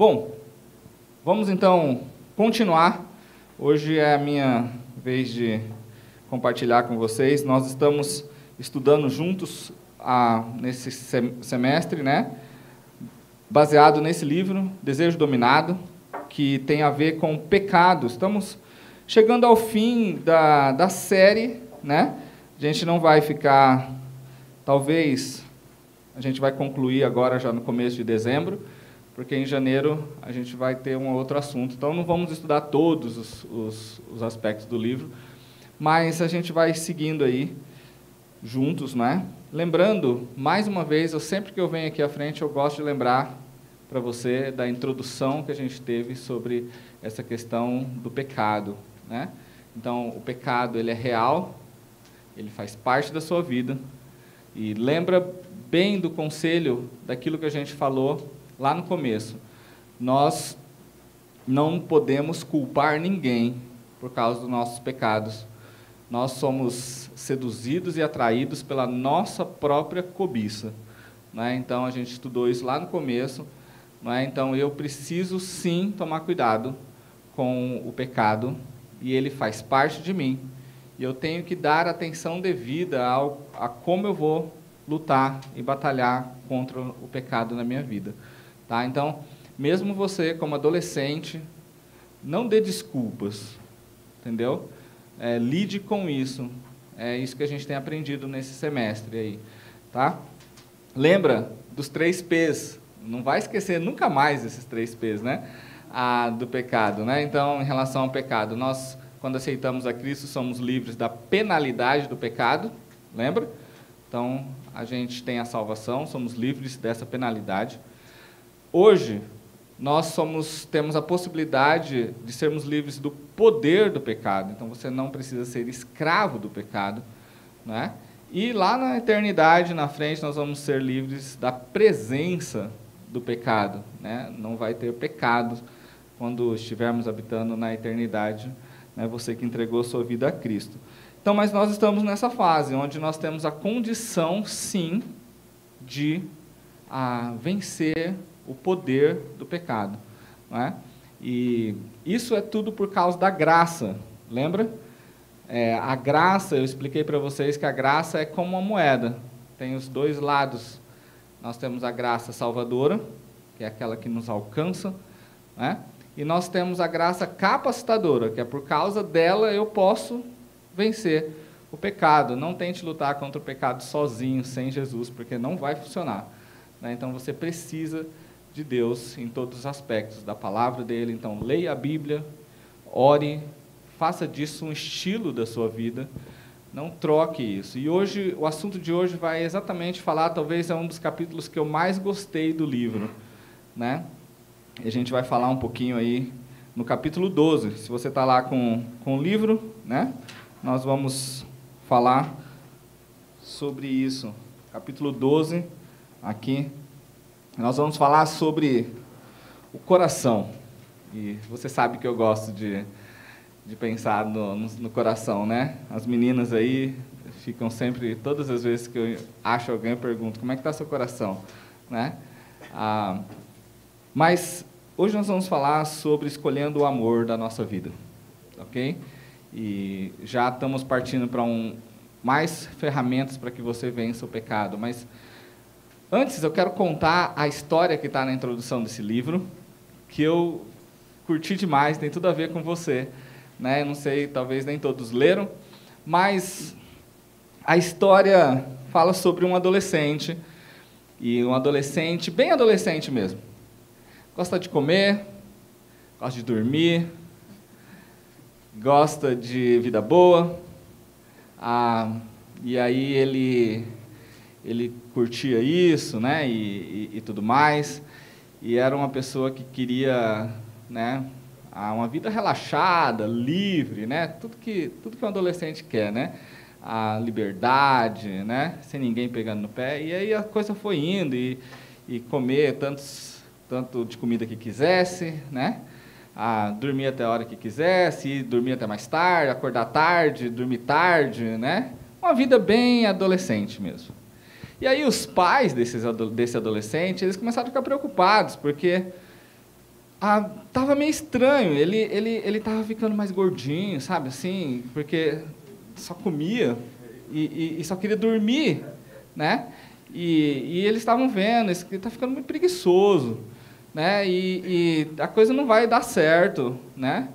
Bom, vamos então continuar. Hoje é a minha vez de compartilhar com vocês. Nós estamos estudando juntos a, nesse semestre, né? Baseado nesse livro, Desejo Dominado, que tem a ver com pecado. Estamos chegando ao fim da, da série, né? A gente não vai ficar, talvez, a gente vai concluir agora já no começo de dezembro, porque em janeiro a gente vai ter um outro assunto. Então não vamos estudar todos os, os, os aspectos do livro, mas a gente vai seguindo aí juntos, né? Lembrando, mais uma vez, eu sempre que eu venho aqui à frente, eu gosto de lembrar para você da introdução que a gente teve sobre essa questão do pecado, né? Então, o pecado ele é real, ele faz parte da sua vida e lembra bem do conselho daquilo que a gente falou lá no começo. Nós não podemos culpar ninguém por causa dos nossos pecados. Nós somos seduzidos e atraídos pela nossa própria cobiça. Né? Então, a gente estudou isso lá no começo. Né? Então, eu preciso sim tomar cuidado com o pecado, e ele faz parte de mim. E eu tenho que dar atenção devida ao, a como eu vou lutar e batalhar contra o pecado na minha vida. Tá? Então, mesmo você, como adolescente, não dê desculpas, entendeu? É, lide com isso. É isso que a gente tem aprendido nesse semestre aí, tá? Lembra dos três P's. Não vai esquecer nunca mais esses três P's, né? Ah, do pecado, né? Então, em relação ao pecado, nós, quando aceitamos a Cristo, somos livres da penalidade do pecado, lembra? Então, a gente tem a salvação, somos livres dessa penalidade. Hoje, nós somos, temos a possibilidade de sermos livres do poder do pecado. Então você não precisa ser escravo do pecado, né? E lá na eternidade, na frente, nós vamos ser livres da presença do pecado, né? Não vai ter pecado quando estivermos habitando na eternidade, né? Você que entregou sua vida a Cristo. Então, mas nós estamos nessa fase onde nós temos a condição, sim, de a, vencer o poder do pecado. É? E isso é tudo por causa da graça, lembra? É, a graça, eu expliquei para vocês que a graça é como uma moeda, tem os dois lados. Nós temos a graça salvadora, que é aquela que nos alcança, né? e nós temos a graça capacitadora, que é por causa dela eu posso vencer o pecado. Não tente lutar contra o pecado sozinho, sem Jesus, porque não vai funcionar. Né? Então você precisa de Deus em todos os aspectos da palavra dele. Então, leia a Bíblia, ore, faça disso um estilo da sua vida. Não troque isso. E hoje, o assunto de hoje vai exatamente falar, talvez é um dos capítulos que eu mais gostei do livro, né? E a gente vai falar um pouquinho aí no capítulo 12. Se você está lá com, com o livro, né? Nós vamos falar sobre isso. Capítulo 12, aqui nós vamos falar sobre o coração. E você sabe que eu gosto de, de pensar no, no, no coração, né? As meninas aí ficam sempre, todas as vezes que eu acho alguém, eu pergunto, como é que está seu coração? Né? Ah, mas hoje nós vamos falar sobre escolhendo o amor da nossa vida, ok? E já estamos partindo para um, mais ferramentas para que você vença o pecado, mas Antes, eu quero contar a história que está na introdução desse livro, que eu curti demais, tem tudo a ver com você. Né? Não sei, talvez nem todos leram, mas a história fala sobre um adolescente, e um adolescente, bem adolescente mesmo. Gosta de comer, gosta de dormir, gosta de vida boa, ah, e aí ele ele curtia isso, né, e, e, e, tudo mais, e era uma pessoa que queria, né, uma vida relaxada, livre, né, tudo que tudo que um adolescente quer, né, a liberdade, né, sem ninguém pegando no pé, e aí a coisa foi indo e, e comer tantos tanto de comida que quisesse, né, a dormir até a hora que quisesse, dormir até mais tarde, acordar tarde, dormir tarde, né, uma vida bem adolescente mesmo. E aí os pais desses, desse adolescente, eles começaram a ficar preocupados, porque ah, tava meio estranho. Ele ele ele tava ficando mais gordinho, sabe assim, porque só comia e, e, e só queria dormir, né? E, e eles estavam vendo, ele está ficando muito preguiçoso, né? E, e, a coisa não vai dar certo, né?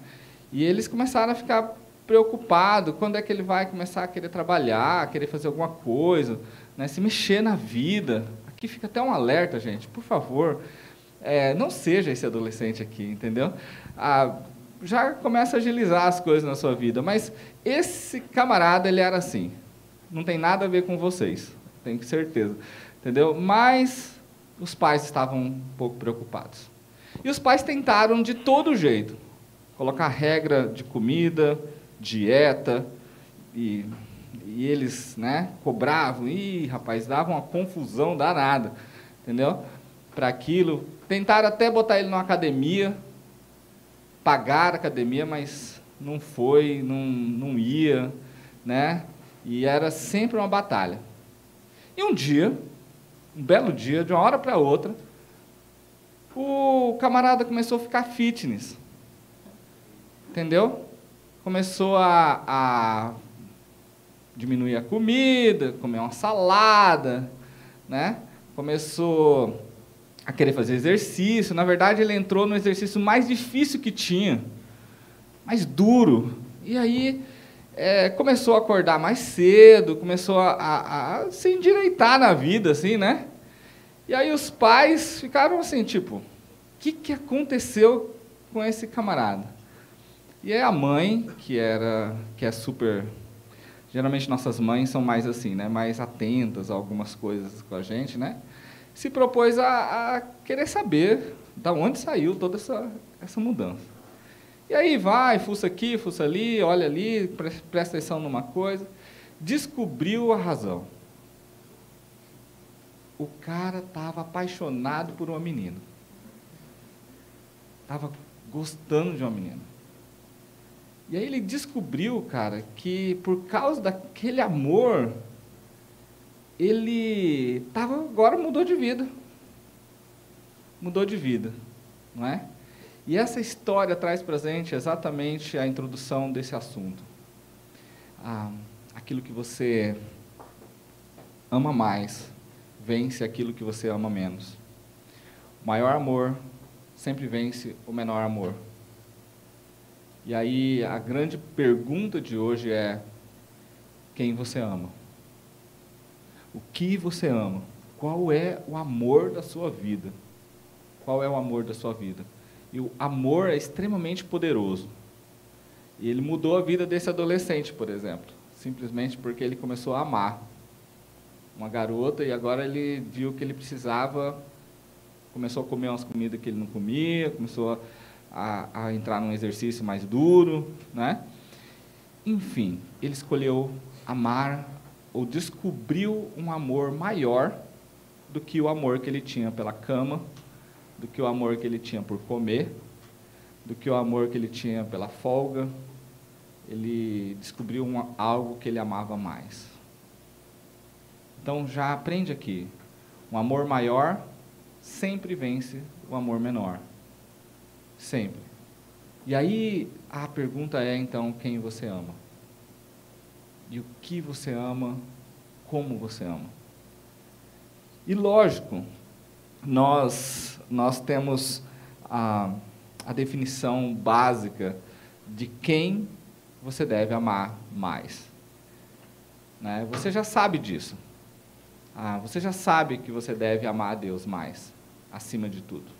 E eles começaram a ficar preocupados, quando é que ele vai começar a querer trabalhar, querer fazer alguma coisa, né? Se mexer na vida. Aqui fica até um alerta, gente, por favor, é, não seja esse adolescente aqui, entendeu? Ah, já começa a agilizar as coisas na sua vida, mas esse camarada, ele era assim, não tem nada a ver com vocês, tenho certeza. Entendeu? Mas os pais estavam um pouco preocupados. E os pais tentaram de todo jeito colocar regra de comida, dieta, e, e eles né, cobravam, e rapaz, davam uma confusão danada, entendeu? Para aquilo. Tentaram até botar ele numa academia, pagar a academia, mas não foi, não, não ia, né? E era sempre uma batalha. E um dia, um belo dia, de uma hora para outra, o camarada começou a ficar fitness. Entendeu? Começou a, a diminuir a comida, comer uma salada, né? Começou a querer fazer exercício. Na verdade, ele entrou no exercício mais difícil que tinha, mais duro. E aí é, começou a acordar mais cedo, começou a, a, a, se endireitar na vida, assim, né? E aí os pais ficaram assim, tipo, o que, que aconteceu com esse camarada? E aí a mãe, que era, que é super, geralmente nossas mães são mais assim, né? Mais atentas a algumas coisas com a gente, né? Se propôs a, a querer saber da onde saiu toda essa, essa mudança. E aí vai, fuça aqui, fuça ali, olha ali, presta atenção numa coisa. Descobriu a razão. O cara estava apaixonado por uma menina. Estava gostando de uma menina. E aí ele descobriu, cara, que por causa daquele amor, ele tava, agora mudou de vida. Mudou de vida, não é? E essa história traz para gente exatamente a introdução desse assunto. Ah, aquilo que você ama mais vence aquilo que você ama menos. O maior amor sempre vence o menor amor. E aí a grande pergunta de hoje é: quem você ama? O que você ama? Qual é o amor da sua vida? Qual é o amor da sua vida? E o amor é extremamente poderoso. E ele mudou a vida desse adolescente, por exemplo, simplesmente porque ele começou a amar uma garota e agora ele viu que ele precisava, começou a comer umas comidas que ele não comia, começou a, a entrar num exercício mais duro, né? Enfim, ele escolheu amar ou descobriu um amor maior do que o amor que ele tinha pela cama, do que o amor que ele tinha por comer, do que o amor que ele tinha pela folga. Ele descobriu uma, algo que ele amava mais. Então já aprende aqui: um amor maior sempre vence o amor menor. Sempre. E aí a pergunta é então quem você ama? E o que você ama? Como você ama? E lógico, nós, nós temos a, a definição básica de quem você deve amar mais. Né? Você já sabe disso. Ah, você já sabe que você deve amar a Deus mais, acima de tudo.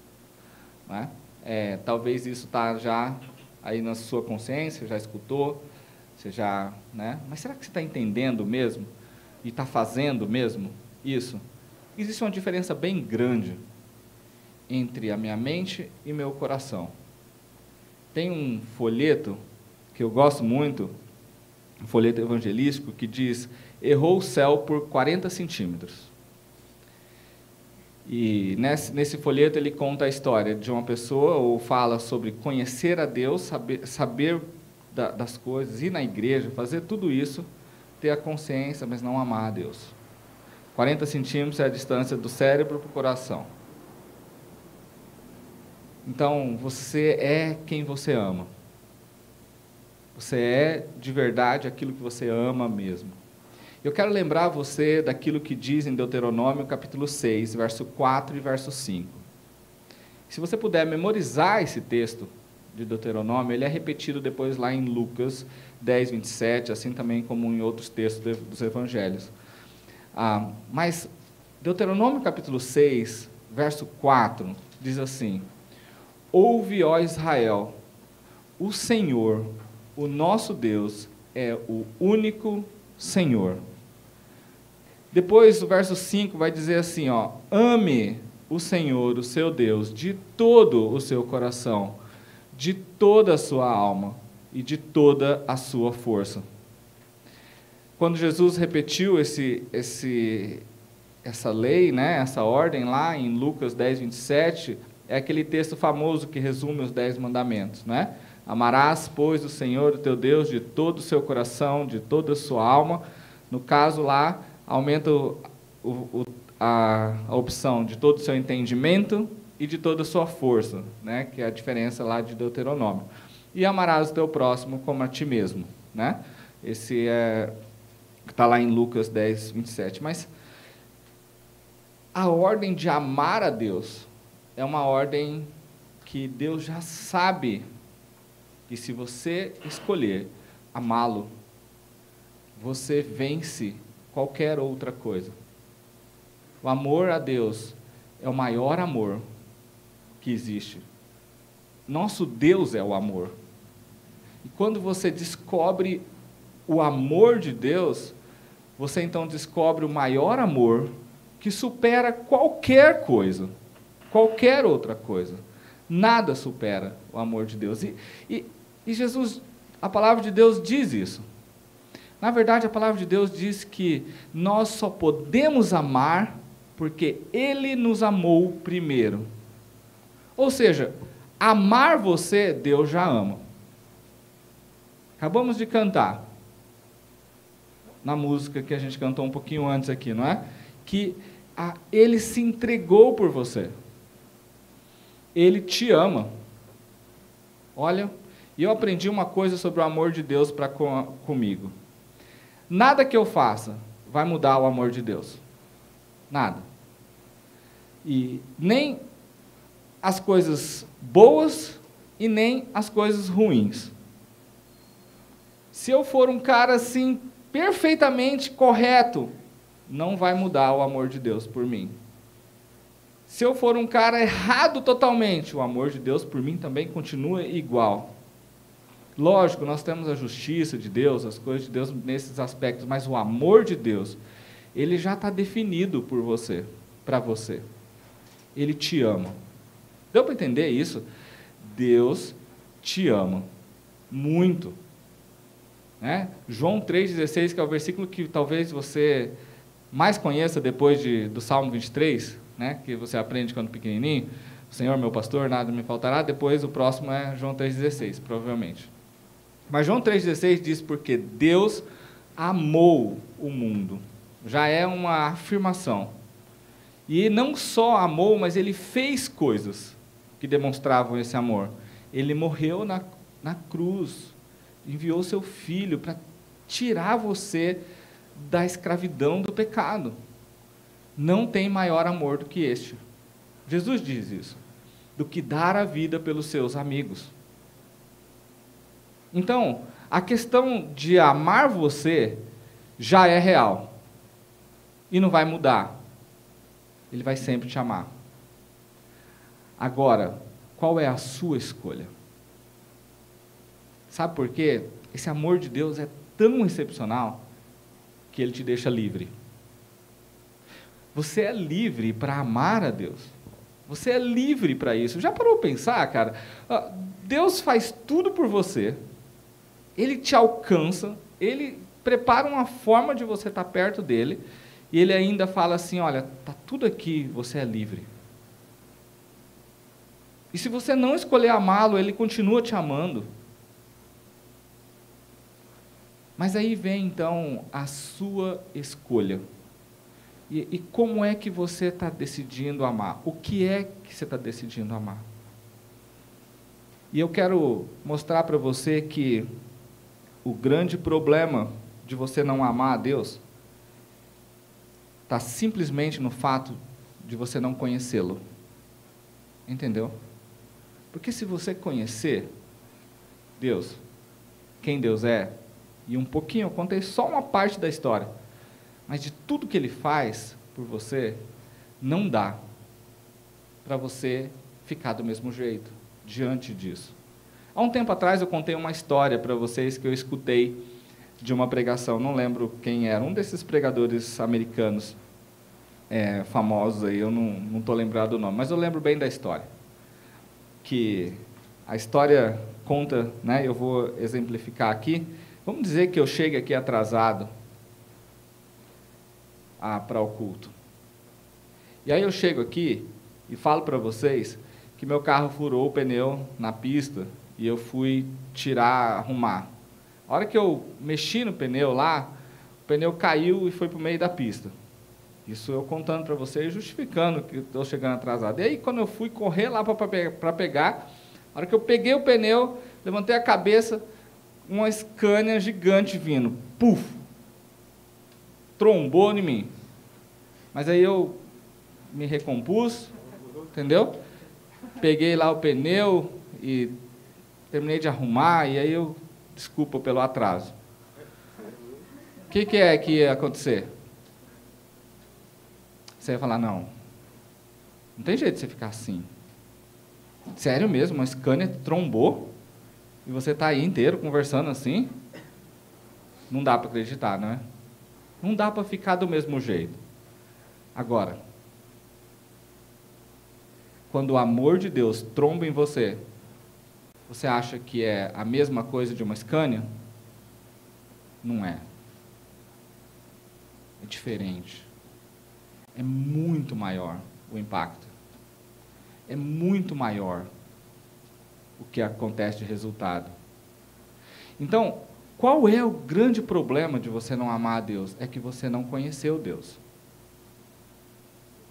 Né? É, talvez isso está já aí na sua consciência, já escutou, você já, né? Mas será que você está entendendo mesmo e está fazendo mesmo isso? existe uma diferença bem grande entre a minha mente e meu coração. Tem um folheto que eu gosto muito, um folheto evangelístico, que diz: errou o céu por 40 centímetros. E nesse, nesse folheto ele conta a história de uma pessoa, ou fala sobre conhecer a Deus, saber, saber da, das coisas, ir na igreja, fazer tudo isso, ter a consciência, mas não amar a Deus. 40 centímetros é a distância do cérebro para o coração. Então, você é quem você ama. Você é de verdade aquilo que você ama mesmo. Eu quero lembrar você daquilo que diz em Deuteronômio capítulo 6, verso 4 e verso 5. Se você puder memorizar esse texto de Deuteronômio, ele é repetido depois lá em Lucas 10, 27, assim também como em outros textos dos evangelhos. Ah, mas Deuteronômio capítulo 6, verso 4, diz assim: Ouve, ó Israel, o Senhor, o nosso Deus, é o único Senhor. Depois, o verso 5 vai dizer assim, ó: Ame o Senhor, o seu Deus, de todo o seu coração, de toda a sua alma e de toda a sua força. Quando Jesus repetiu esse, esse, essa lei, né, essa ordem lá em Lucas 10, 27, é aquele texto famoso que resume os dez mandamentos, né? Amarás, pois, o Senhor, o teu Deus, de todo o seu coração, de toda a sua alma. No caso lá, aumenta o, o, a, a, opção de todo o seu entendimento e de toda a sua força, né? que é a diferença lá de Deuteronômio. E amarás o teu próximo como a ti mesmo. Né? Esse é está lá em Lucas 10, 27. Mas a ordem de amar a Deus é uma ordem que Deus já sabe que se você escolher amá-lo, você vence qualquer outra coisa. O amor a Deus é o maior amor que existe. Nosso Deus é o amor. E quando você descobre o amor de Deus, você então descobre o maior amor que supera qualquer coisa, qualquer outra coisa. Nada supera o amor de Deus. E, e, e Jesus, a palavra de Deus diz isso. Na verdade, a palavra de Deus diz que nós só podemos amar porque Ele nos amou primeiro. Ou seja, amar você, Deus já ama. Acabamos de cantar na música que a gente cantou um pouquinho antes aqui, não é? Que a, Ele se entregou por você. Ele te ama. Olha, e eu aprendi uma coisa sobre o amor de Deus para com, comigo. Nada que eu faça vai mudar o amor de Deus. Nada. E nem as coisas boas e nem as coisas ruins. Se eu for um cara assim perfeitamente correto, não vai mudar o amor de Deus por mim. Se eu for um cara errado totalmente, o amor de Deus por mim também continua igual. Lógico, nós temos a justiça de Deus, as coisas de Deus nesses aspectos, mas o amor de Deus, ele já está definido por você, para você. Ele te ama. Deu para entender isso? Deus te ama muito. Né? João 3,16, que é o versículo que talvez você mais conheça depois de, do Salmo 23, né? que você aprende quando pequenininho. Senhor, meu pastor, nada me faltará. Depois o próximo é João 3,16, provavelmente. Mas João 3,16 diz porque Deus amou o mundo. Já é uma afirmação. E não só amou, mas ele fez coisas que demonstravam esse amor. Ele morreu na, na cruz, enviou seu filho para tirar você da escravidão do pecado. Não tem maior amor do que este. Jesus diz isso. Do que dar a vida pelos seus amigos. Então, a questão de amar você já é real. E não vai mudar. Ele vai sempre te amar. Agora, qual é a sua escolha? Sabe por quê? Esse amor de Deus é tão excepcional que ele te deixa livre. Você é livre para amar a Deus. Você é livre para isso. Já parou para pensar, cara? Ah, Deus faz tudo por você ele te alcança, ele prepara uma forma de você estar perto dele, e ele ainda fala assim: olha, está tudo aqui, você é livre. E se você não escolher amá-lo, ele continua te amando. Mas aí vem então a sua escolha. E, e como é que você está decidindo amar? O que é que você está decidindo amar? E eu quero mostrar para você que o grande problema de você não amar a Deus está simplesmente no fato de você não conhecê-lo. Entendeu? Porque se você conhecer Deus, quem Deus é, e um pouquinho, eu contei só uma parte da história, mas de tudo que Ele faz por você, não dá para você ficar do mesmo jeito diante disso. Há um tempo atrás eu contei uma história para vocês que eu escutei de uma pregação, não lembro quem era, um desses pregadores americanos é, famosos aí, eu não estou lembrado o nome, mas eu lembro bem da história. Que a história conta, né, eu vou exemplificar aqui. Vamos dizer que eu chegue aqui atrasado para o culto. E aí eu chego aqui e falo para vocês que meu carro furou o pneu na pista e eu fui tirar, arrumar. A hora que eu mexi no pneu lá, o pneu caiu e foi para o meio da pista. Isso eu contando para vocês, justificando que estou chegando atrasado. E aí, quando eu fui correr lá para pegar, a hora que eu peguei o pneu, levantei a cabeça, uma Scania gigante vindo. Puf! Trombou em mim. Mas aí eu me recompus, entendeu? Peguei lá o pneu e terminei de arrumar, e aí eu, desculpa pelo atraso. O que, que é que ia acontecer? Você ia falar, não, não tem jeito de você ficar assim. Sério mesmo, uma Scania trombou e você está aí inteiro conversando assim? Não dá para acreditar, não é? Não dá para ficar do mesmo jeito. Agora, quando o amor de Deus tromba em você, você acha que é a mesma coisa de uma Scania? Não é. É diferente é muito maior o impacto. É muito maior o que acontece de resultado. Então, qual é o grande problema de você não amar a Deus? É que você não conheceu Deus.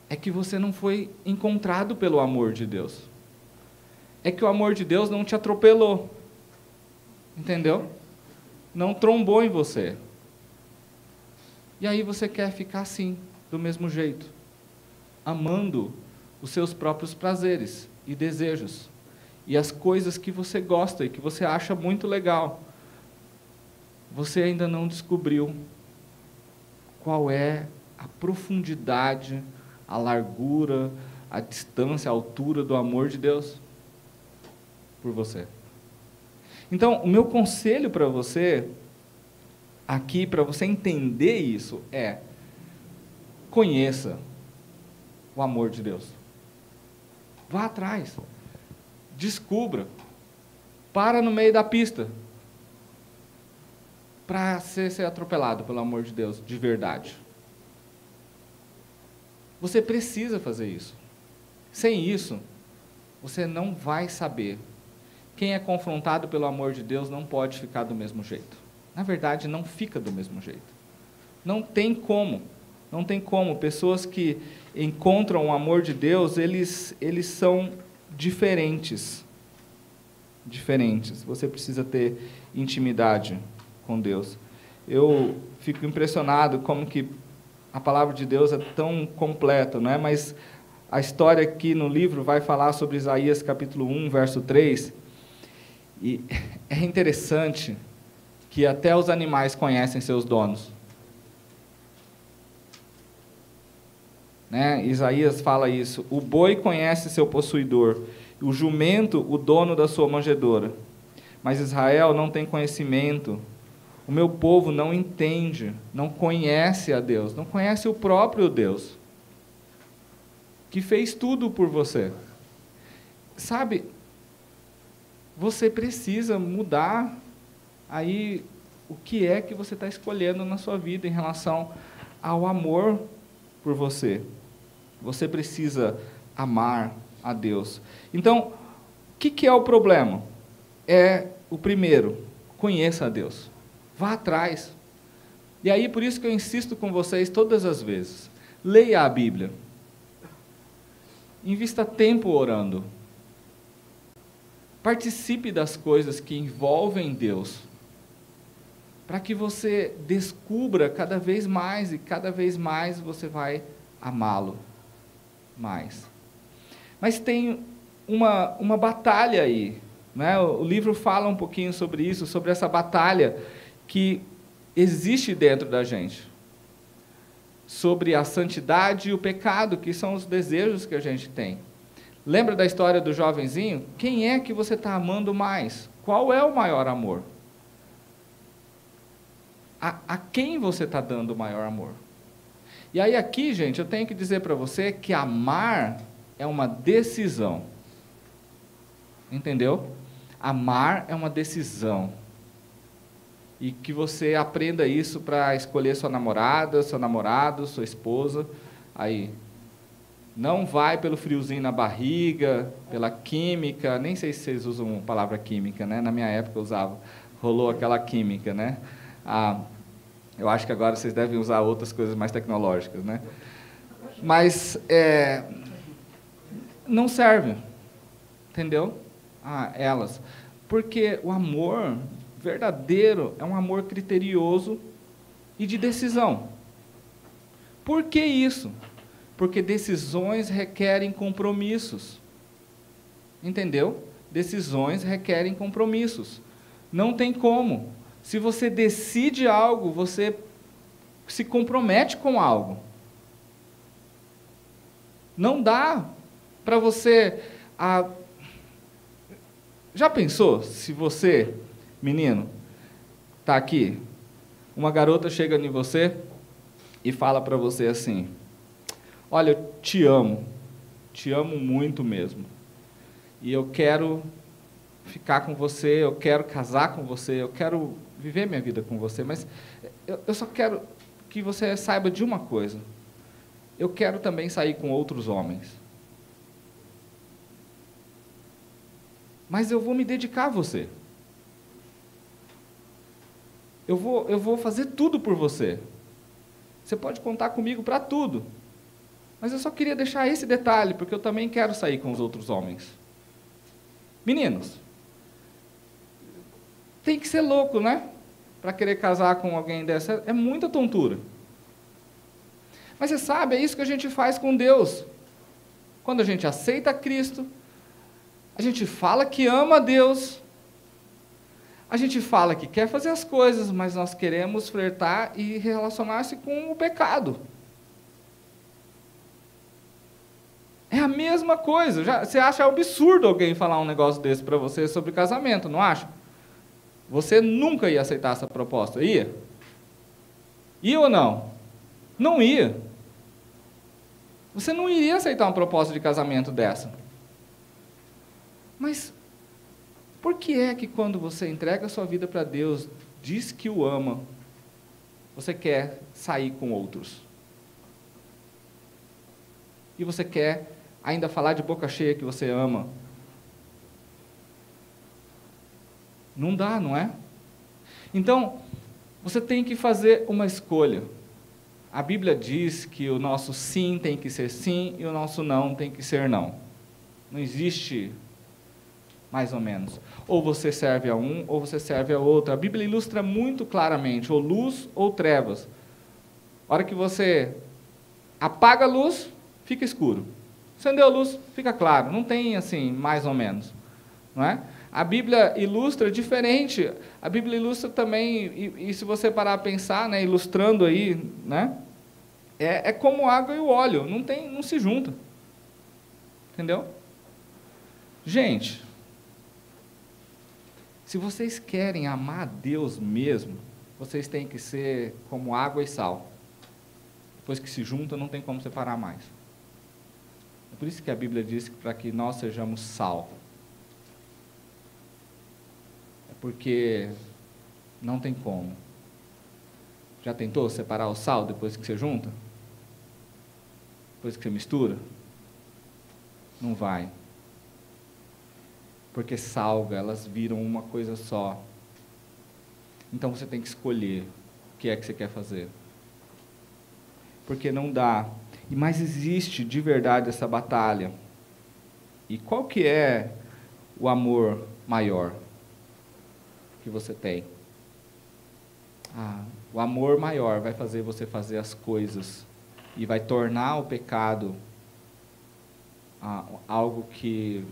É que você não foi encontrado pelo amor de Deus. É que o amor de Deus não te atropelou. Entendeu? Não trombou em você. E aí você quer ficar assim, do mesmo jeito, amando os seus próprios prazeres e desejos e as coisas que você gosta e que você acha muito legal. Você ainda não descobriu qual é a profundidade, a largura, a distância, a altura do amor de Deus por você. Então, o meu conselho para você, aqui, para você entender isso, é: conheça o amor de Deus. Vá atrás. Descubra. Para no meio da pista. Para ser, ser atropelado pelo amor de Deus, de verdade. Você precisa fazer isso. Sem isso, você não vai saber. Quem é confrontado pelo amor de Deus não pode ficar do mesmo jeito. Na verdade, não fica do mesmo jeito. Não tem como. Não tem como. Pessoas que encontram o amor de Deus, eles, eles são diferentes. Diferentes. Você precisa ter intimidade com Deus. Eu fico impressionado como que a palavra de Deus é tão completa, não é? Mas a história aqui no livro vai falar sobre Isaías capítulo 1, verso 3. E é interessante que até os animais conhecem seus donos. Né? Isaías fala isso. O boi conhece seu possuidor, o jumento, o dono da sua manjedoura. Mas Israel não tem conhecimento. O meu povo não entende, não conhece a Deus, não conhece o próprio Deus, que fez tudo por você. Sabe, você precisa mudar aí o que é que você está escolhendo na sua vida em relação ao amor por você. Você precisa amar a Deus. Então, o que, que é o problema? É o primeiro, conheça a Deus. Vá atrás. E aí, por isso que eu insisto com vocês todas as vezes. Leia a Bíblia. Invista tempo orando. Participe das coisas que envolvem Deus, para que você descubra cada vez mais e cada vez mais você vai amá-lo mais. Mas tem uma, uma batalha aí. Né? O livro fala um pouquinho sobre isso, sobre essa batalha que existe dentro da gente. Sobre a santidade e o pecado, que são os desejos que a gente tem. Lembra da história do jovenzinho? Quem é que você está amando mais? Qual é o maior amor? A, a quem você está dando o maior amor? E aí, aqui, gente, eu tenho que dizer para você que amar é uma decisão. Entendeu? Amar é uma decisão. E que você aprenda isso para escolher sua namorada, seu namorado, sua esposa. Aí, não vai pelo friozinho na barriga, pela química, nem sei se vocês usam a palavra química, né? Na minha época eu usava. Rolou aquela química, né? Ah, eu acho que agora vocês devem usar outras coisas mais tecnológicas, né? Mas é, não serve, entendeu? Ah, elas. Porque o amor verdadeiro é um amor criterioso e de decisão. Por que isso? Porque decisões requerem compromissos. Entendeu? Decisões requerem compromissos. Não tem como. Se você decide algo, você se compromete com algo. Não dá para você. Ah, já pensou se você, menino, está aqui, uma garota chega em você e fala para você assim: Olha, eu te amo, te amo muito mesmo. E eu quero ficar com você, eu quero casar com você, eu quero viver minha vida com você, mas eu, eu só quero que você saiba de uma coisa. Eu quero também sair com outros homens. Mas eu vou me dedicar a você. Eu vou, eu vou fazer tudo por você. Você pode contar comigo para tudo. Mas eu só queria deixar esse detalhe, porque eu também quero sair com os outros homens. Meninos, tem que ser louco, né? Para querer casar com alguém dessa. É muita tontura. Mas você sabe, é isso que a gente faz com Deus. Quando a gente aceita Cristo, a gente fala que ama a Deus, a gente fala que quer fazer as coisas, mas nós queremos flertar e relacionar-se com o pecado. É a mesma coisa. Já, você acha absurdo alguém falar um negócio desse para você sobre casamento, não acha? Você nunca ia aceitar essa proposta, ia? Ia ou não? Não ia. Você não iria aceitar uma proposta de casamento dessa. Mas por que é que quando você entrega a sua vida para Deus, diz que o ama, você quer sair com outros? E você quer ainda falar de boca cheia que você ama. Não dá, não é? Então, você tem que fazer uma escolha. A Bíblia diz que o nosso sim tem que ser sim e o nosso não tem que ser não. Não existe mais ou menos. Ou você serve a um, ou você serve a outro. A Bíblia ilustra muito claramente, ou luz ou trevas. A hora que você apaga a luz, fica escuro. Acendeu a luz, fica claro. Não tem assim, mais ou menos. Não é? A Bíblia ilustra diferente. A Bíblia ilustra também, e, e se você parar a pensar, né, ilustrando aí, né, é, é como água e o óleo, não, tem, não se junta. Entendeu? Gente, se vocês querem amar a Deus mesmo, vocês têm que ser como água e sal. Depois que se junta, não tem como separar mais. É por isso que a Bíblia diz que para que nós sejamos sal. É porque não tem como. Já tentou separar o sal depois que você junta? Depois que você mistura? Não vai. Porque salga, elas viram uma coisa só. Então você tem que escolher o que é que você quer fazer. Porque não dá mas existe de verdade essa batalha. E qual que é o amor maior que você tem? Ah, o amor maior vai fazer você fazer as coisas e vai tornar o pecado ah, algo que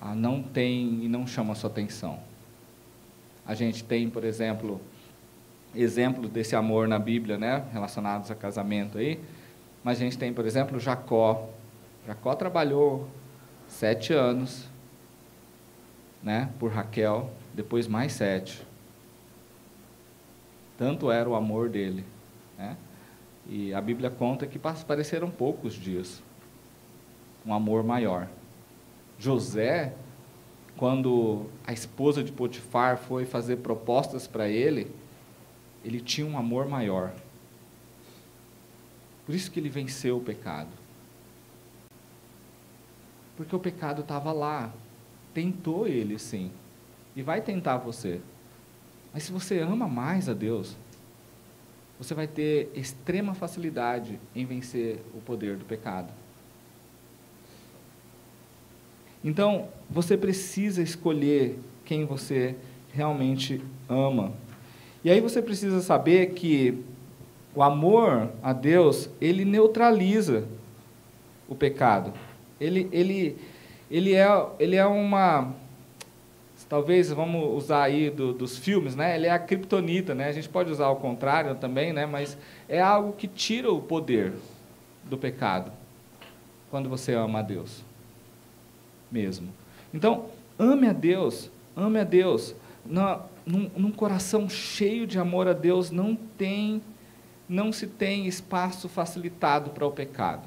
ah, não tem e não chama a sua atenção. A gente tem, por exemplo, exemplo desse amor na Bíblia, né, relacionados a casamento aí, mas a gente tem, por exemplo, Jacó. Jacó trabalhou sete anos, né, por Raquel, depois mais sete. Tanto era o amor dele, né? E a Bíblia conta que pareceram poucos dias, um amor maior. José, quando a esposa de Potifar foi fazer propostas para ele, ele tinha um amor maior. Por isso que ele venceu o pecado. Porque o pecado estava lá. Tentou ele, sim. E vai tentar você. Mas se você ama mais a Deus, você vai ter extrema facilidade em vencer o poder do pecado. Então, você precisa escolher quem você realmente ama. E aí você precisa saber que o amor a Deus, ele neutraliza o pecado. Ele, ele, ele, é, ele é uma. Talvez vamos usar aí do, dos filmes, né? Ele é a criptonita, né? A gente pode usar o contrário também, né? Mas é algo que tira o poder do pecado quando você ama a Deus mesmo. Então, ame a Deus, ame a Deus. Na, num, num coração cheio de amor a Deus não tem, não se tem espaço facilitado para o pecado.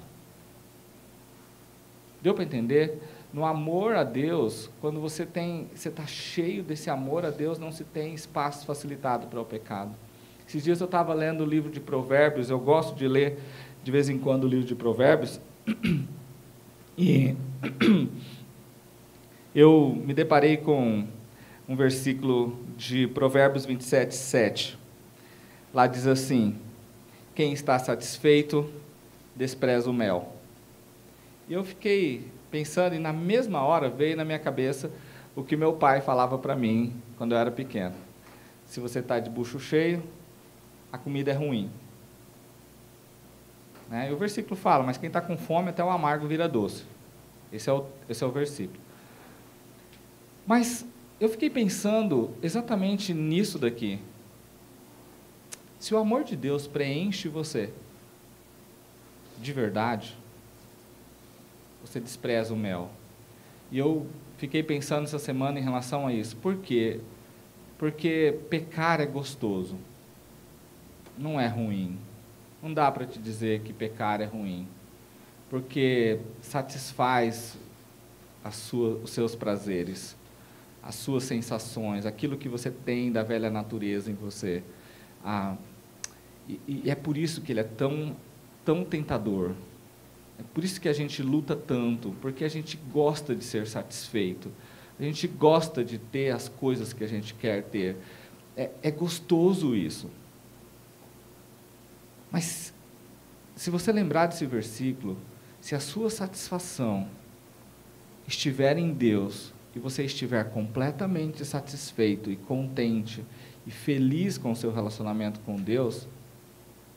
Deu para entender? No amor a Deus, quando você tem, você está cheio desse amor a Deus, não se tem espaço facilitado para o pecado. Esses dias eu estava lendo o livro de Provérbios, eu gosto de ler de vez em quando o livro de Provérbios, e eu me deparei com um versículo de Provérbios 27, 7. Lá diz assim: Quem está satisfeito, despreza o mel. E eu fiquei pensando, e na mesma hora veio na minha cabeça o que meu pai falava para mim quando eu era pequeno. Se você está de bucho cheio, a comida é ruim. Né? E o versículo fala, mas quem está com fome, até o amargo vira doce. Esse é o, esse é o versículo. Mas eu fiquei pensando exatamente nisso daqui. Se o amor de Deus preenche você de verdade, você despreza o mel. E eu fiquei pensando essa semana em relação a isso. Por quê? Porque pecar é gostoso. Não é ruim. Não dá para te dizer que pecar é ruim. Porque satisfaz sua, os seus prazeres as suas sensações, aquilo que você tem da velha natureza em você. Ah, e, e, é por isso que ele é tão, tão tentador. É por isso que a gente luta tanto, porque a gente gosta de ser satisfeito. A gente gosta de ter as coisas que a gente quer ter. É, é gostoso isso. Mas, se você lembrar desse versículo, se a sua satisfação estiver em Deus, e você estiver completamente satisfeito e contente e feliz com o seu relacionamento com Deus,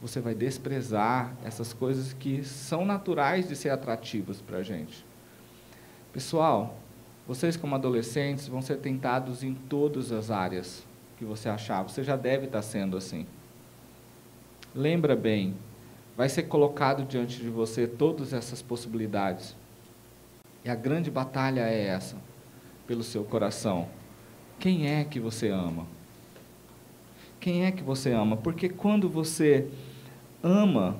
você vai desprezar essas coisas que são naturais de ser atrativas para a gente. Pessoal, vocês como adolescentes vão ser tentados em todas as áreas que você achar. Você já deve estar sendo assim. Lembra bem, vai ser colocado diante de você todas essas possibilidades. E a grande batalha é essa pelo seu coração. Quem é que você ama? Quem é que você ama? Porque quando você ama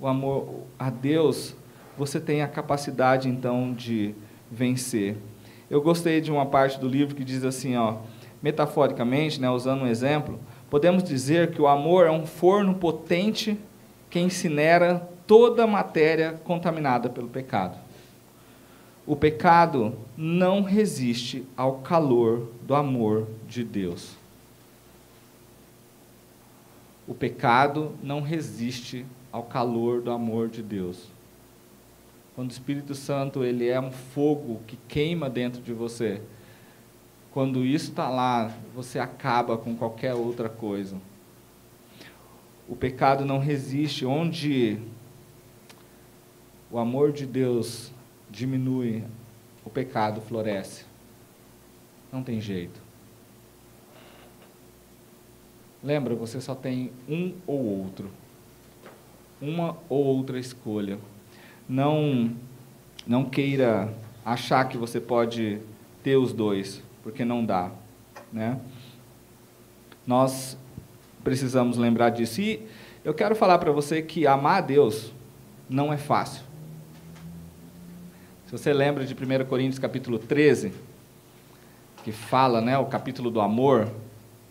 o amor a Deus, você tem a capacidade então de vencer. Eu gostei de uma parte do livro que diz assim, ó, metaforicamente, né, usando um exemplo, podemos dizer que o amor é um forno potente que incinera toda a matéria contaminada pelo pecado. O pecado não resiste ao calor do amor de Deus. O pecado não resiste ao calor do amor de Deus. Quando o Espírito Santo ele é um fogo que queima dentro de você, quando isso está lá, você acaba com qualquer outra coisa. O pecado não resiste. Onde o amor de Deus diminui, o pecado floresce. Não tem jeito. Lembra, você só tem um ou outro. Uma ou outra escolha. Não não queira achar que você pode ter os dois, porque não dá, né? Nós precisamos lembrar disso. E eu quero falar para você que amar a Deus não é fácil. Se você lembra de 1 Coríntios capítulo 13, que fala, né, o capítulo do amor,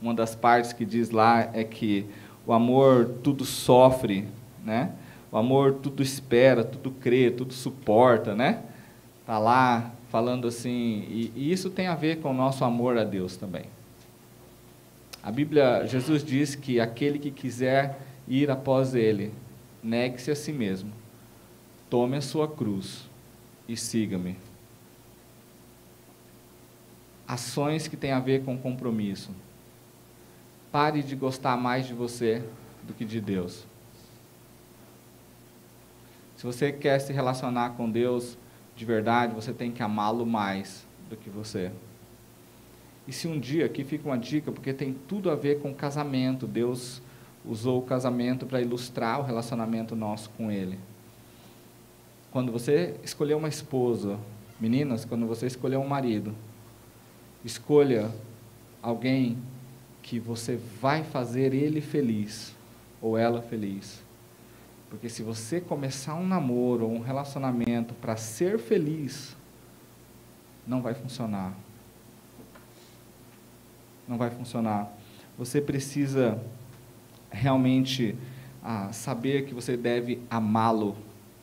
uma das partes que diz lá é que o amor tudo sofre, né? O amor tudo espera, tudo crê, tudo suporta, né? Tá lá falando assim, e, e isso tem a ver com o nosso amor a Deus também. A Bíblia, Jesus diz que aquele que quiser ir após ele, negue-se a si mesmo, tome a sua cruz e siga-me. Ações que têm a ver com compromisso. Pare de gostar mais de você do que de Deus. Se você quer se relacionar com Deus de verdade, você tem que amá-lo mais do que você. E se um dia, aqui fica uma dica, porque tem tudo a ver com casamento, Deus usou o casamento para ilustrar o relacionamento nosso com Ele. Quando você escolher uma esposa, meninas, quando você escolher um marido, escolha alguém que você vai fazer ele feliz ou ela feliz. Porque se você começar um namoro ou um relacionamento para ser feliz, não vai funcionar. Não vai funcionar. Você precisa realmente ah, saber que você deve amá-lo,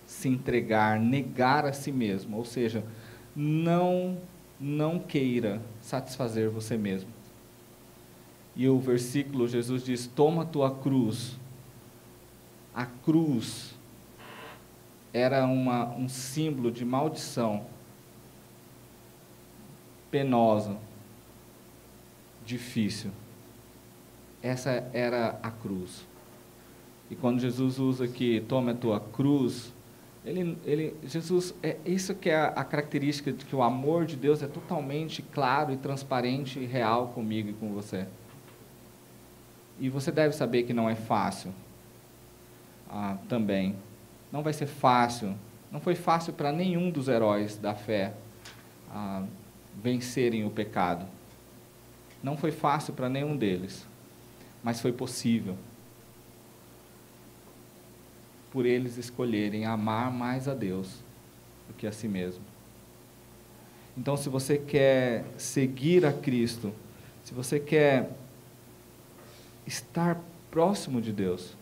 se entregar, negar a si mesmo. Ou seja, não, não queira satisfazer você mesmo. E o versículo, Jesus diz: Toma tua cruz a cruz era uma, um símbolo de maldição, penosa, difícil. Essa era a cruz. E quando Jesus usa aqui, toma a tua cruz, ele, ele, Jesus, é isso que é a característica de que o amor de Deus é totalmente claro e transparente e real comigo e com você. E você deve saber que não é fácil ah, também. Não vai ser fácil. Não foi fácil para nenhum dos heróis da fé ah, vencerem o pecado. Não foi fácil para nenhum deles, mas foi possível. Por eles escolherem amar mais a Deus do que a si mesmo. Então, se você quer seguir a Cristo, se você quer estar próximo de Deus,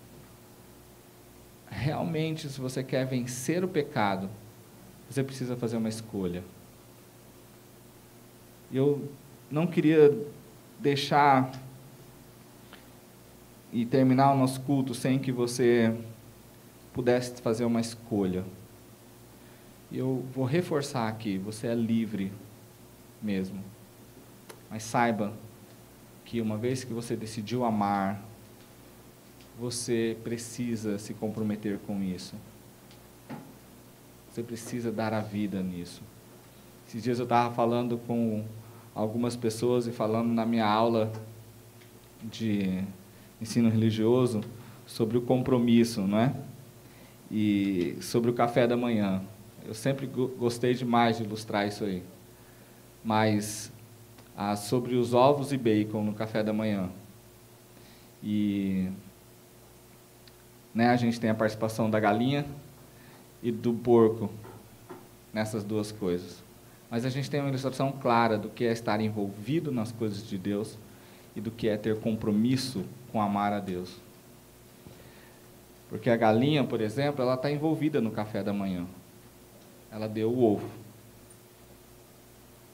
realmente, se você quer vencer o pecado, você precisa fazer uma escolha. Eu não queria deixar e terminar o nosso culto sem que você pudesse fazer uma escolha. Eu vou reforçar aqui: você é livre mesmo. Mas saiba que uma vez que você decidiu amar, você precisa se comprometer com isso. Você precisa dar a vida nisso. Esses dias eu estava falando com algumas pessoas e falando na minha aula de ensino religioso sobre o compromisso, não é? E sobre o café da manhã. Eu sempre gostei demais de ilustrar isso aí. Mas ah, sobre os ovos e bacon no café da manhã. E né, a gente tem a participação da galinha e do porco nessas duas coisas. Mas a gente tem uma ilustração clara do que é estar envolvido nas coisas de Deus e do que é ter compromisso com amar a Deus. Porque a galinha, por exemplo, ela está envolvida no café da manhã. Ela deu o ovo.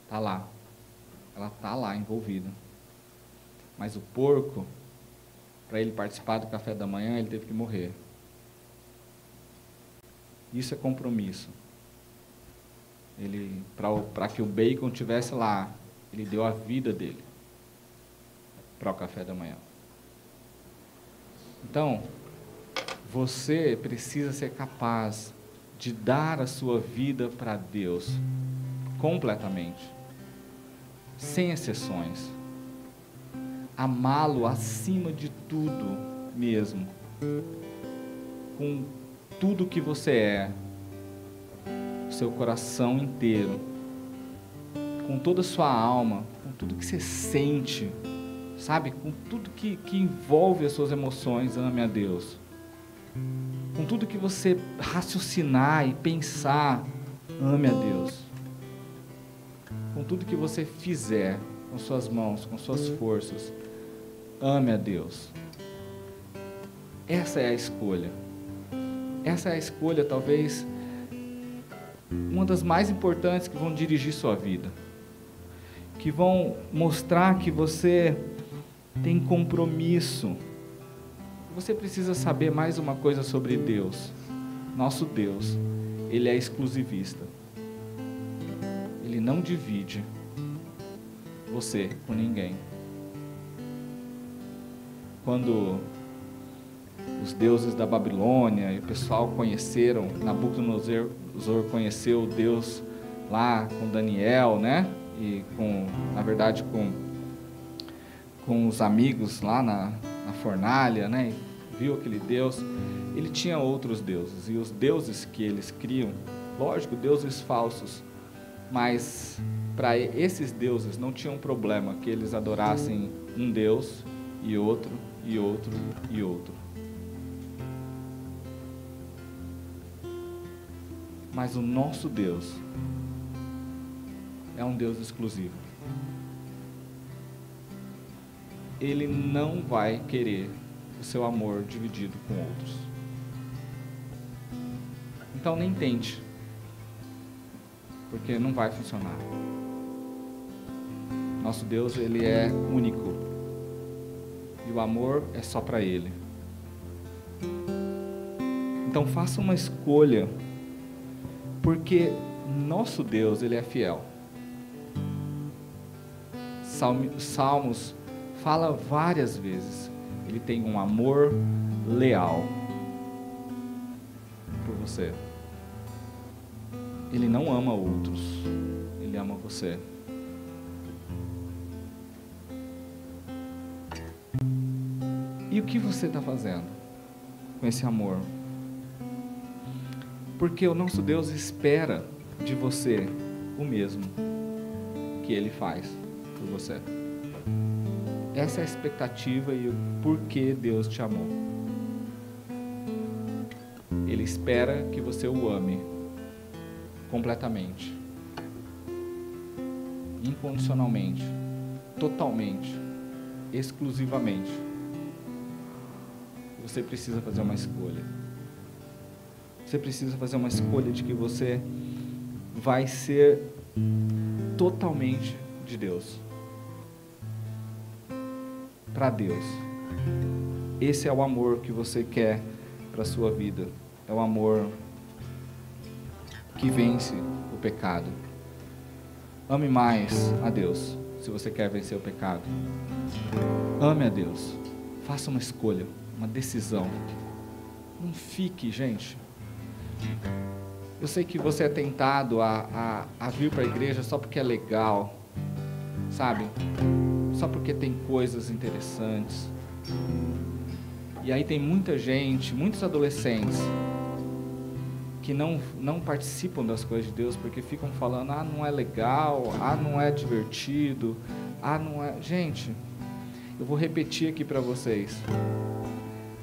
Está lá. Ela está lá envolvida. Mas o porco, para ele participar do café da manhã, ele teve que morrer. Isso é compromisso. Ele para que o bacon tivesse lá Ele deu a vida dele para o café da manhã. Então, você precisa ser capaz de dar a sua vida para Deus completamente, sem exceções. Amá-lo acima de tudo mesmo, com tudo que você é, seu coração inteiro, com toda a sua alma, com tudo que você sente, sabe? Com tudo que, que envolve as suas emoções, ame a Deus. Com tudo que você raciocinar e pensar, ame a Deus. Com tudo que você fizer com suas mãos, com suas forças, ame a Deus. Essa é a escolha. Essa é a escolha, talvez, uma das mais importantes que vão dirigir sua vida. Que vão mostrar que você tem compromisso. Você precisa saber mais uma coisa sobre Deus. Nosso Deus, Ele é exclusivista. Ele não divide você com ninguém. Quando os deuses da Babilônia e o pessoal conheceram, Nabucodonosor conheceu Deus lá com Daniel, né? E com, na verdade, com com os amigos lá na, na fornalha, né? viu aquele Deus. Ele tinha outros deuses, e os deuses que eles criam, lógico, deuses falsos, mas para esses deuses não tinha um problema que eles adorassem um Deus e outro, e outro, e outro. Mas o nosso Deus é um Deus exclusivo. ele não vai querer o seu amor dividido com outros. Então nem tente, porque não vai funcionar. Nosso Deus, ele é único. E o amor é só para ele. Então faça uma escolha, porque nosso Deus, ele é fiel. Salmos fala várias vezes. Ele tem um amor leal por você. Ele não ama outros, ele ama você. E o que você está fazendo com esse amor? Porque o nosso Deus espera de você o mesmo que ele faz por você. Essa é a expectativa e o porquê Deus te amou. Ele espera que você o ame completamente, incondicionalmente, totalmente, exclusivamente. Você precisa fazer uma escolha. Você precisa fazer uma escolha de que você vai ser totalmente de Deus para Deus. Esse é o amor que você quer para sua vida. É o amor que vence o pecado. Ame mais a Deus, se você quer vencer o pecado. Ame a Deus. Faça uma escolha, uma decisão. Não fique, gente. Eu sei que você é tentado a, a, a vir para a igreja só porque é legal, sabe? só porque tem coisas interessantes. E aí tem muita gente, muitos adolescentes que não, não participam das coisas de Deus porque ficam falando: ah, não é legal, ah, não é divertido, ah, não é. Gente, eu vou repetir aqui para vocês.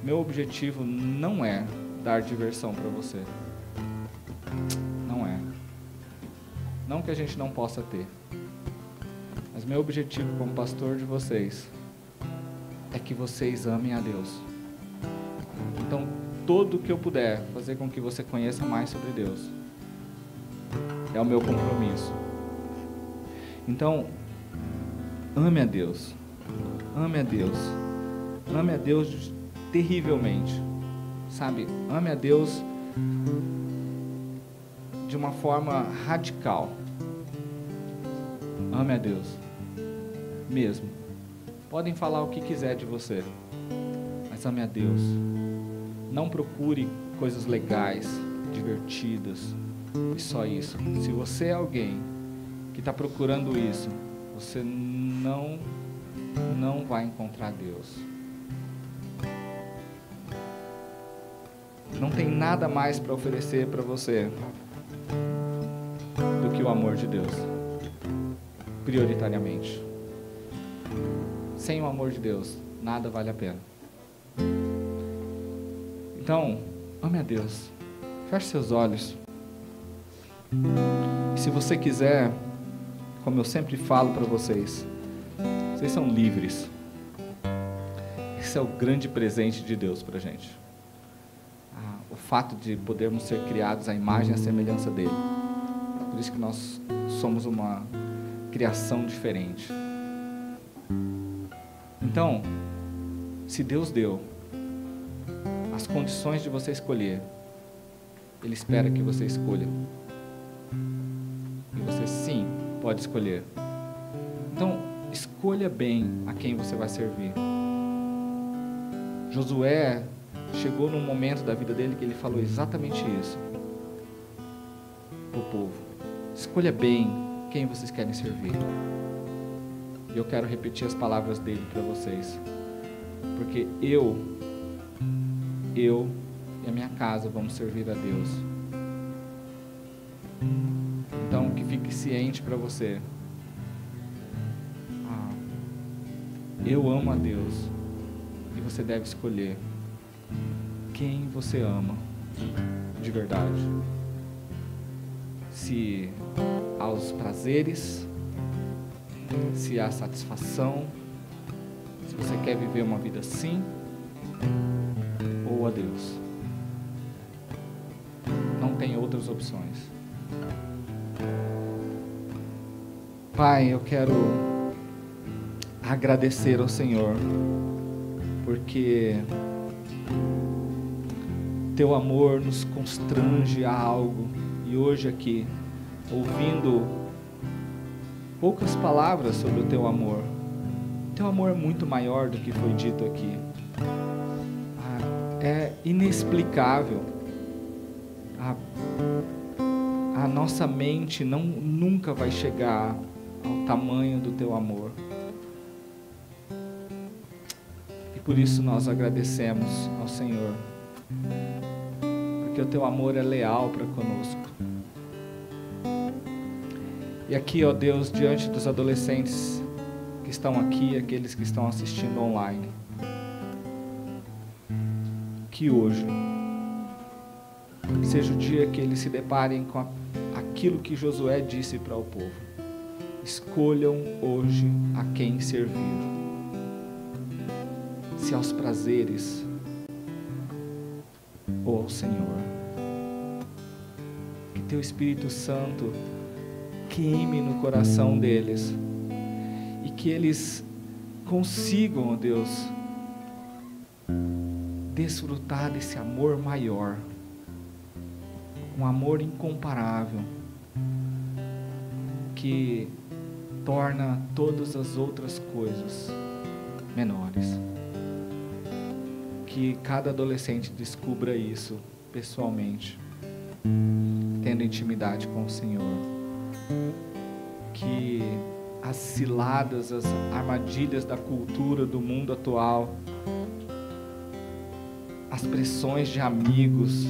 Meu objetivo não é dar diversão para você. Não é. Não que a gente não possa ter. Mas meu objetivo como pastor de vocês é que vocês amem a Deus. Então, tudo que eu puder fazer com que você conheça mais sobre Deus é o meu compromisso. Então, ame a Deus. Ame a Deus. Ame a Deus terrivelmente. Sabe? Ame a Deus de uma forma radical. Ame a Deus mesmo. Podem falar o que quiser de você, mas ame a Deus. Não procure coisas legais, divertidas e só isso. Se você é alguém que está procurando isso, você não não vai encontrar Deus. Não tem nada mais para oferecer para você do que o amor de Deus, prioritariamente. Sem o amor de Deus, nada vale a pena. Então, ame a Deus. Feche seus olhos. E se você quiser, como eu sempre falo para vocês, vocês são livres. Esse é o grande presente de Deus para a gente. Ah, o fato de podermos ser criados à imagem e à semelhança dele. Por isso que nós somos uma criação diferente. Então, se Deus deu as condições de você escolher, Ele espera que você escolha. E você sim pode escolher. Então, escolha bem a quem você vai servir. Josué chegou num momento da vida dele que ele falou exatamente isso para o povo. Escolha bem quem vocês querem servir. E eu quero repetir as palavras dele para vocês. Porque eu, eu e a minha casa vamos servir a Deus. Então, que fique ciente para você. Ah, eu amo a Deus. E você deve escolher quem você ama de verdade. Se aos prazeres, se há satisfação, se você quer viver uma vida assim, Deus. Não tem outras opções. Pai, eu quero agradecer ao Senhor, porque teu amor nos constrange a algo, e hoje aqui, ouvindo poucas palavras sobre o teu amor, teu amor é muito maior do que foi dito aqui, é inexplicável. A, a nossa mente não, nunca vai chegar ao tamanho do teu amor. E por isso nós agradecemos ao Senhor, porque o teu amor é leal para conosco. E aqui, ó Deus, diante dos adolescentes que estão aqui, aqueles que estão assistindo online, que hoje seja o dia que eles se deparem com aquilo que Josué disse para o povo escolham hoje a quem servir. Se aos prazeres ou ao Senhor. Que teu Espírito Santo queime no coração deles e que eles consigam, ó Deus, desfrutar desse amor maior, um amor incomparável, que torna todas as outras coisas menores. Que cada adolescente descubra isso pessoalmente, tendo intimidade com o Senhor. Que as ciladas, as armadilhas da cultura do mundo atual, as pressões de amigos,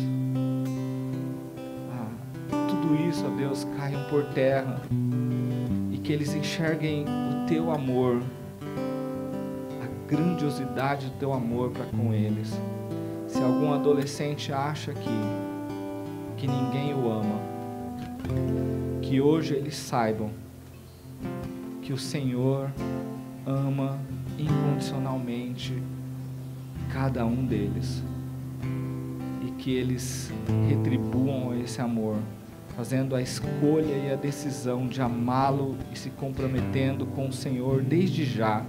ah, tudo isso, ó Deus, caiam por terra que eles enxerguem o teu amor, a grandiosidade do teu amor para com eles. Se algum adolescente acha que, que ninguém o ama, que hoje eles saibam que o Senhor ama incondicionalmente cada um deles e que eles retribuam esse amor fazendo a escolha e a decisão de amá-lo e se comprometendo com o Senhor desde já.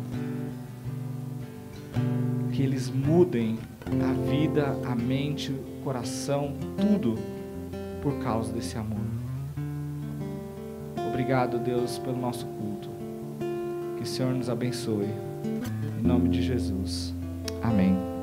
Que eles mudem a vida, a mente, o coração, tudo por causa desse amor. Obrigado, Deus, pelo nosso culto. Que o Senhor nos abençoe. Em nome de Jesus. Amém.